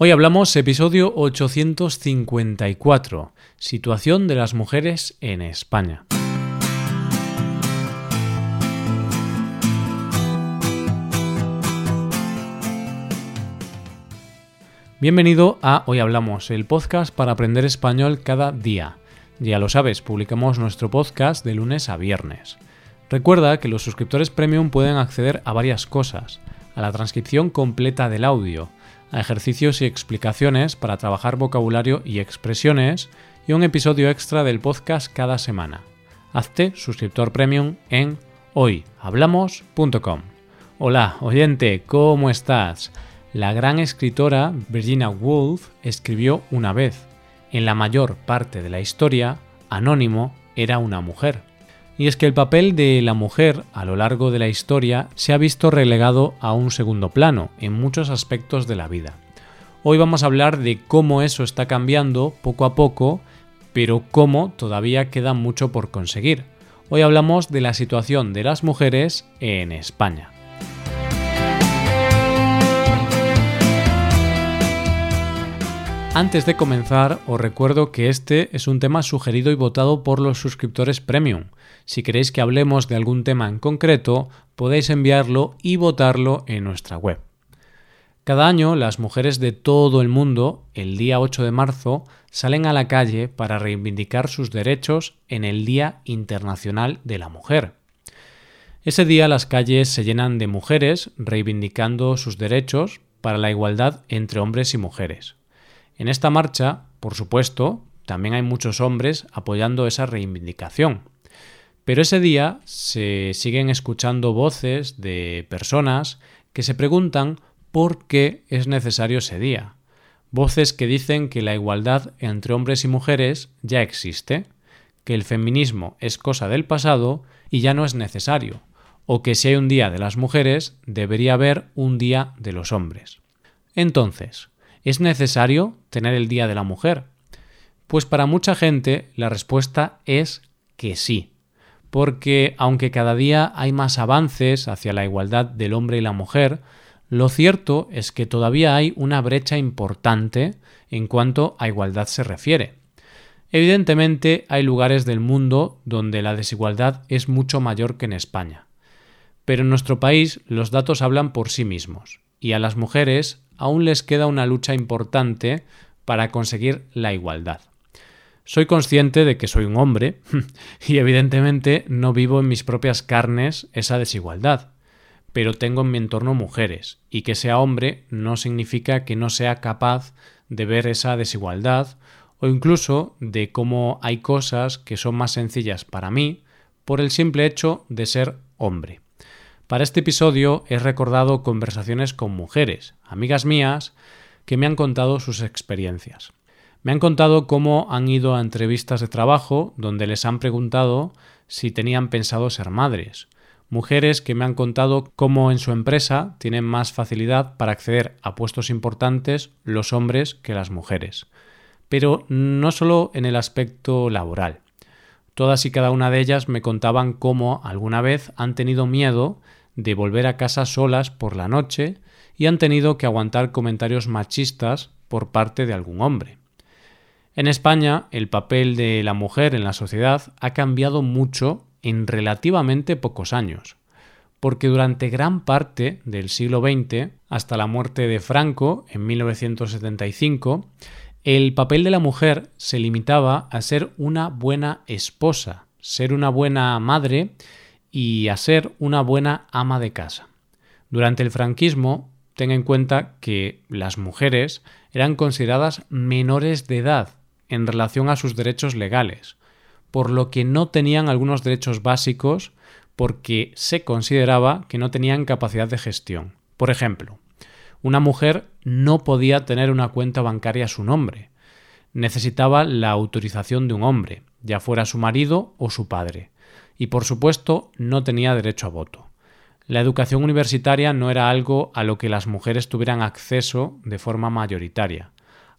Hoy hablamos episodio 854, situación de las mujeres en España. Bienvenido a Hoy Hablamos, el podcast para aprender español cada día. Ya lo sabes, publicamos nuestro podcast de lunes a viernes. Recuerda que los suscriptores premium pueden acceder a varias cosas, a la transcripción completa del audio, a ejercicios y explicaciones para trabajar vocabulario y expresiones y un episodio extra del podcast cada semana. Hazte suscriptor premium en hoyhablamos.com. Hola, oyente, ¿cómo estás? La gran escritora Virginia Woolf escribió una vez, en la mayor parte de la historia, Anónimo era una mujer. Y es que el papel de la mujer a lo largo de la historia se ha visto relegado a un segundo plano en muchos aspectos de la vida. Hoy vamos a hablar de cómo eso está cambiando poco a poco, pero cómo todavía queda mucho por conseguir. Hoy hablamos de la situación de las mujeres en España. Antes de comenzar, os recuerdo que este es un tema sugerido y votado por los suscriptores premium. Si queréis que hablemos de algún tema en concreto, podéis enviarlo y votarlo en nuestra web. Cada año las mujeres de todo el mundo, el día 8 de marzo, salen a la calle para reivindicar sus derechos en el Día Internacional de la Mujer. Ese día las calles se llenan de mujeres reivindicando sus derechos para la igualdad entre hombres y mujeres. En esta marcha, por supuesto, también hay muchos hombres apoyando esa reivindicación. Pero ese día se siguen escuchando voces de personas que se preguntan por qué es necesario ese día. Voces que dicen que la igualdad entre hombres y mujeres ya existe, que el feminismo es cosa del pasado y ya no es necesario, o que si hay un día de las mujeres, debería haber un día de los hombres. Entonces, ¿Es necesario tener el Día de la Mujer? Pues para mucha gente la respuesta es que sí, porque aunque cada día hay más avances hacia la igualdad del hombre y la mujer, lo cierto es que todavía hay una brecha importante en cuanto a igualdad se refiere. Evidentemente hay lugares del mundo donde la desigualdad es mucho mayor que en España. Pero en nuestro país los datos hablan por sí mismos, y a las mujeres aún les queda una lucha importante para conseguir la igualdad. Soy consciente de que soy un hombre y evidentemente no vivo en mis propias carnes esa desigualdad, pero tengo en mi entorno mujeres y que sea hombre no significa que no sea capaz de ver esa desigualdad o incluso de cómo hay cosas que son más sencillas para mí por el simple hecho de ser hombre. Para este episodio he recordado conversaciones con mujeres, amigas mías, que me han contado sus experiencias. Me han contado cómo han ido a entrevistas de trabajo donde les han preguntado si tenían pensado ser madres. Mujeres que me han contado cómo en su empresa tienen más facilidad para acceder a puestos importantes los hombres que las mujeres. Pero no solo en el aspecto laboral. Todas y cada una de ellas me contaban cómo alguna vez han tenido miedo de volver a casa solas por la noche y han tenido que aguantar comentarios machistas por parte de algún hombre. En España, el papel de la mujer en la sociedad ha cambiado mucho en relativamente pocos años, porque durante gran parte del siglo XX, hasta la muerte de Franco en 1975, el papel de la mujer se limitaba a ser una buena esposa, ser una buena madre y a ser una buena ama de casa. Durante el franquismo, ten en cuenta que las mujeres eran consideradas menores de edad en relación a sus derechos legales, por lo que no tenían algunos derechos básicos porque se consideraba que no tenían capacidad de gestión. Por ejemplo, una mujer no podía tener una cuenta bancaria a su nombre. Necesitaba la autorización de un hombre, ya fuera su marido o su padre y por supuesto no tenía derecho a voto. La educación universitaria no era algo a lo que las mujeres tuvieran acceso de forma mayoritaria,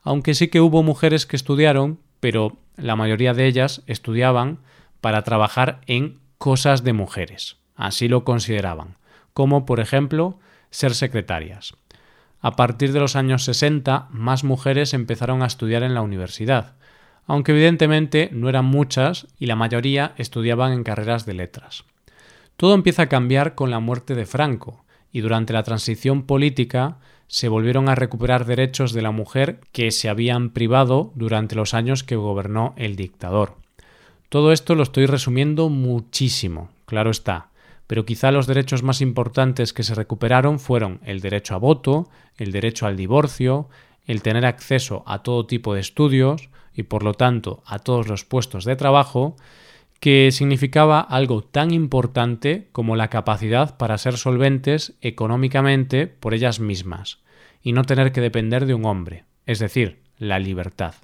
aunque sí que hubo mujeres que estudiaron, pero la mayoría de ellas estudiaban para trabajar en cosas de mujeres, así lo consideraban, como por ejemplo ser secretarias. A partir de los años 60, más mujeres empezaron a estudiar en la universidad, aunque evidentemente no eran muchas y la mayoría estudiaban en carreras de letras. Todo empieza a cambiar con la muerte de Franco, y durante la transición política se volvieron a recuperar derechos de la mujer que se habían privado durante los años que gobernó el dictador. Todo esto lo estoy resumiendo muchísimo, claro está, pero quizá los derechos más importantes que se recuperaron fueron el derecho a voto, el derecho al divorcio, el tener acceso a todo tipo de estudios y por lo tanto a todos los puestos de trabajo, que significaba algo tan importante como la capacidad para ser solventes económicamente por ellas mismas y no tener que depender de un hombre, es decir, la libertad.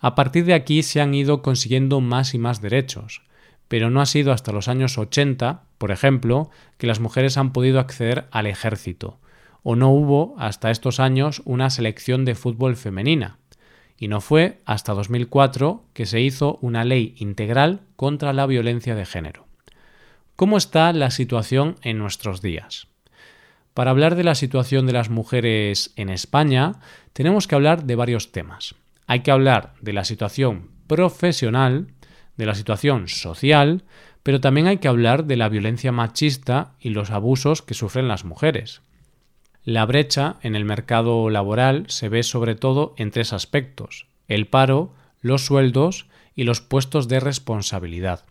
A partir de aquí se han ido consiguiendo más y más derechos, pero no ha sido hasta los años 80, por ejemplo, que las mujeres han podido acceder al ejército, o no hubo hasta estos años una selección de fútbol femenina, y no fue hasta 2004 que se hizo una ley integral contra la violencia de género. ¿Cómo está la situación en nuestros días? Para hablar de la situación de las mujeres en España, tenemos que hablar de varios temas hay que hablar de la situación profesional, de la situación social, pero también hay que hablar de la violencia machista y los abusos que sufren las mujeres. La brecha en el mercado laboral se ve sobre todo en tres aspectos el paro, los sueldos y los puestos de responsabilidad.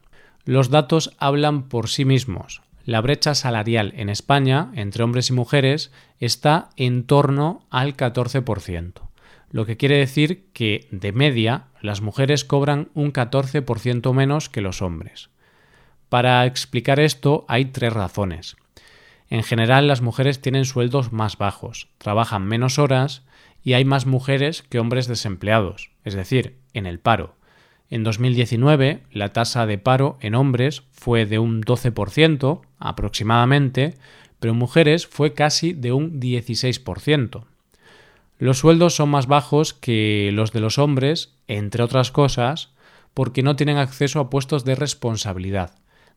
Los datos hablan por sí mismos. La brecha salarial en España entre hombres y mujeres está en torno al 14% lo que quiere decir que, de media, las mujeres cobran un 14% menos que los hombres. Para explicar esto hay tres razones. En general las mujeres tienen sueldos más bajos, trabajan menos horas y hay más mujeres que hombres desempleados, es decir, en el paro. En 2019 la tasa de paro en hombres fue de un 12% aproximadamente, pero en mujeres fue casi de un 16%. Los sueldos son más bajos que los de los hombres, entre otras cosas, porque no tienen acceso a puestos de responsabilidad.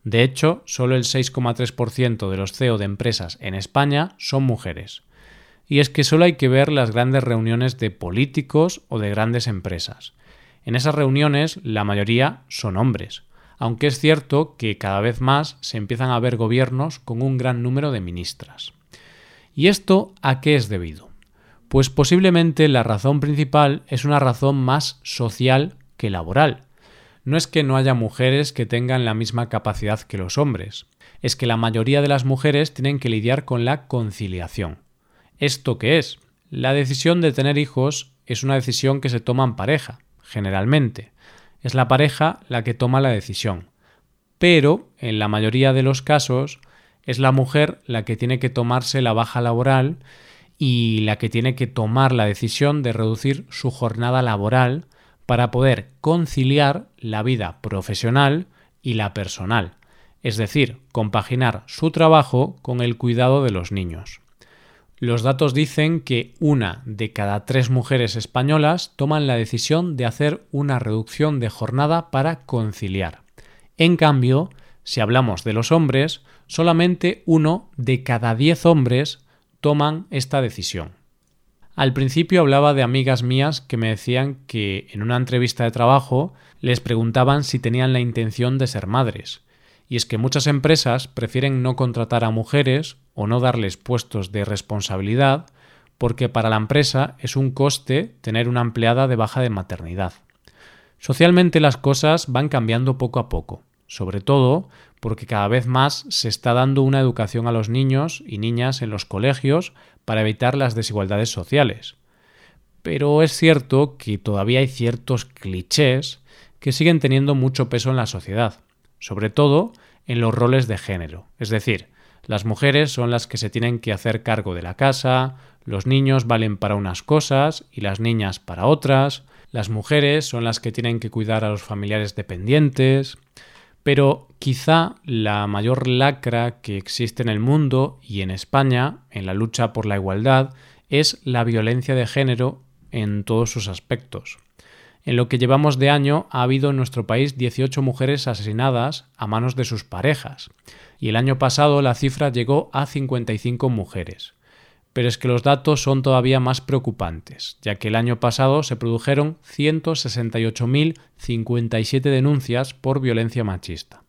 De hecho, solo el 6,3% de los CEO de empresas en España son mujeres. Y es que solo hay que ver las grandes reuniones de políticos o de grandes empresas. En esas reuniones la mayoría son hombres, aunque es cierto que cada vez más se empiezan a ver gobiernos con un gran número de ministras. ¿Y esto a qué es debido? Pues posiblemente la razón principal es una razón más social que laboral. No es que no haya mujeres que tengan la misma capacidad que los hombres, es que la mayoría de las mujeres tienen que lidiar con la conciliación. ¿Esto qué es? La decisión de tener hijos es una decisión que se toma en pareja, generalmente. Es la pareja la que toma la decisión. Pero, en la mayoría de los casos, es la mujer la que tiene que tomarse la baja laboral y la que tiene que tomar la decisión de reducir su jornada laboral para poder conciliar la vida profesional y la personal, es decir, compaginar su trabajo con el cuidado de los niños. Los datos dicen que una de cada tres mujeres españolas toman la decisión de hacer una reducción de jornada para conciliar. En cambio, si hablamos de los hombres, solamente uno de cada diez hombres toman esta decisión. Al principio hablaba de amigas mías que me decían que en una entrevista de trabajo les preguntaban si tenían la intención de ser madres. Y es que muchas empresas prefieren no contratar a mujeres o no darles puestos de responsabilidad porque para la empresa es un coste tener una empleada de baja de maternidad. Socialmente las cosas van cambiando poco a poco, sobre todo porque cada vez más se está dando una educación a los niños y niñas en los colegios para evitar las desigualdades sociales. Pero es cierto que todavía hay ciertos clichés que siguen teniendo mucho peso en la sociedad, sobre todo en los roles de género, es decir, las mujeres son las que se tienen que hacer cargo de la casa, los niños valen para unas cosas y las niñas para otras, las mujeres son las que tienen que cuidar a los familiares dependientes, pero quizá la mayor lacra que existe en el mundo y en España en la lucha por la igualdad es la violencia de género en todos sus aspectos. En lo que llevamos de año ha habido en nuestro país 18 mujeres asesinadas a manos de sus parejas, y el año pasado la cifra llegó a 55 mujeres. Pero es que los datos son todavía más preocupantes, ya que el año pasado se produjeron 168.057 denuncias por violencia machista.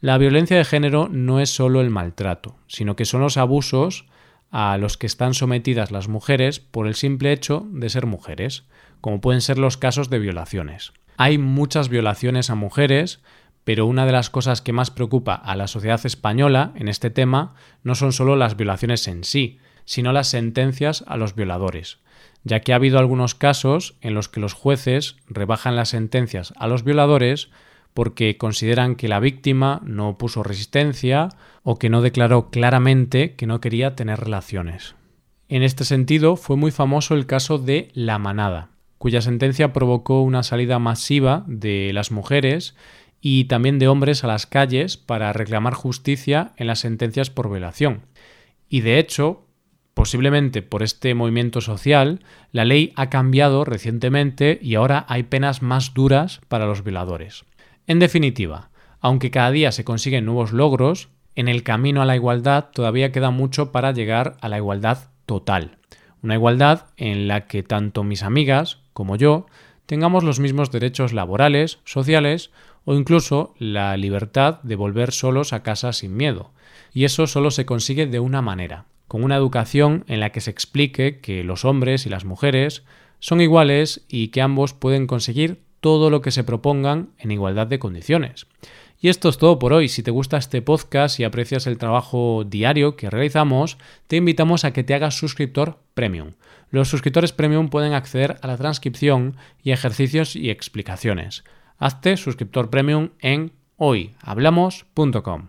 La violencia de género no es solo el maltrato, sino que son los abusos a los que están sometidas las mujeres por el simple hecho de ser mujeres, como pueden ser los casos de violaciones. Hay muchas violaciones a mujeres, pero una de las cosas que más preocupa a la sociedad española en este tema no son solo las violaciones en sí, sino las sentencias a los violadores, ya que ha habido algunos casos en los que los jueces rebajan las sentencias a los violadores porque consideran que la víctima no puso resistencia o que no declaró claramente que no quería tener relaciones. En este sentido, fue muy famoso el caso de La Manada, cuya sentencia provocó una salida masiva de las mujeres y también de hombres a las calles para reclamar justicia en las sentencias por violación. Y de hecho, Posiblemente por este movimiento social, la ley ha cambiado recientemente y ahora hay penas más duras para los violadores. En definitiva, aunque cada día se consiguen nuevos logros, en el camino a la igualdad todavía queda mucho para llegar a la igualdad total. Una igualdad en la que tanto mis amigas como yo tengamos los mismos derechos laborales, sociales o incluso la libertad de volver solos a casa sin miedo. Y eso solo se consigue de una manera, con una educación en la que se explique que los hombres y las mujeres son iguales y que ambos pueden conseguir todo lo que se propongan en igualdad de condiciones. Y esto es todo por hoy. Si te gusta este podcast y aprecias el trabajo diario que realizamos, te invitamos a que te hagas suscriptor premium. Los suscriptores premium pueden acceder a la transcripción y ejercicios y explicaciones. Hazte suscriptor premium en hoyhablamos.com.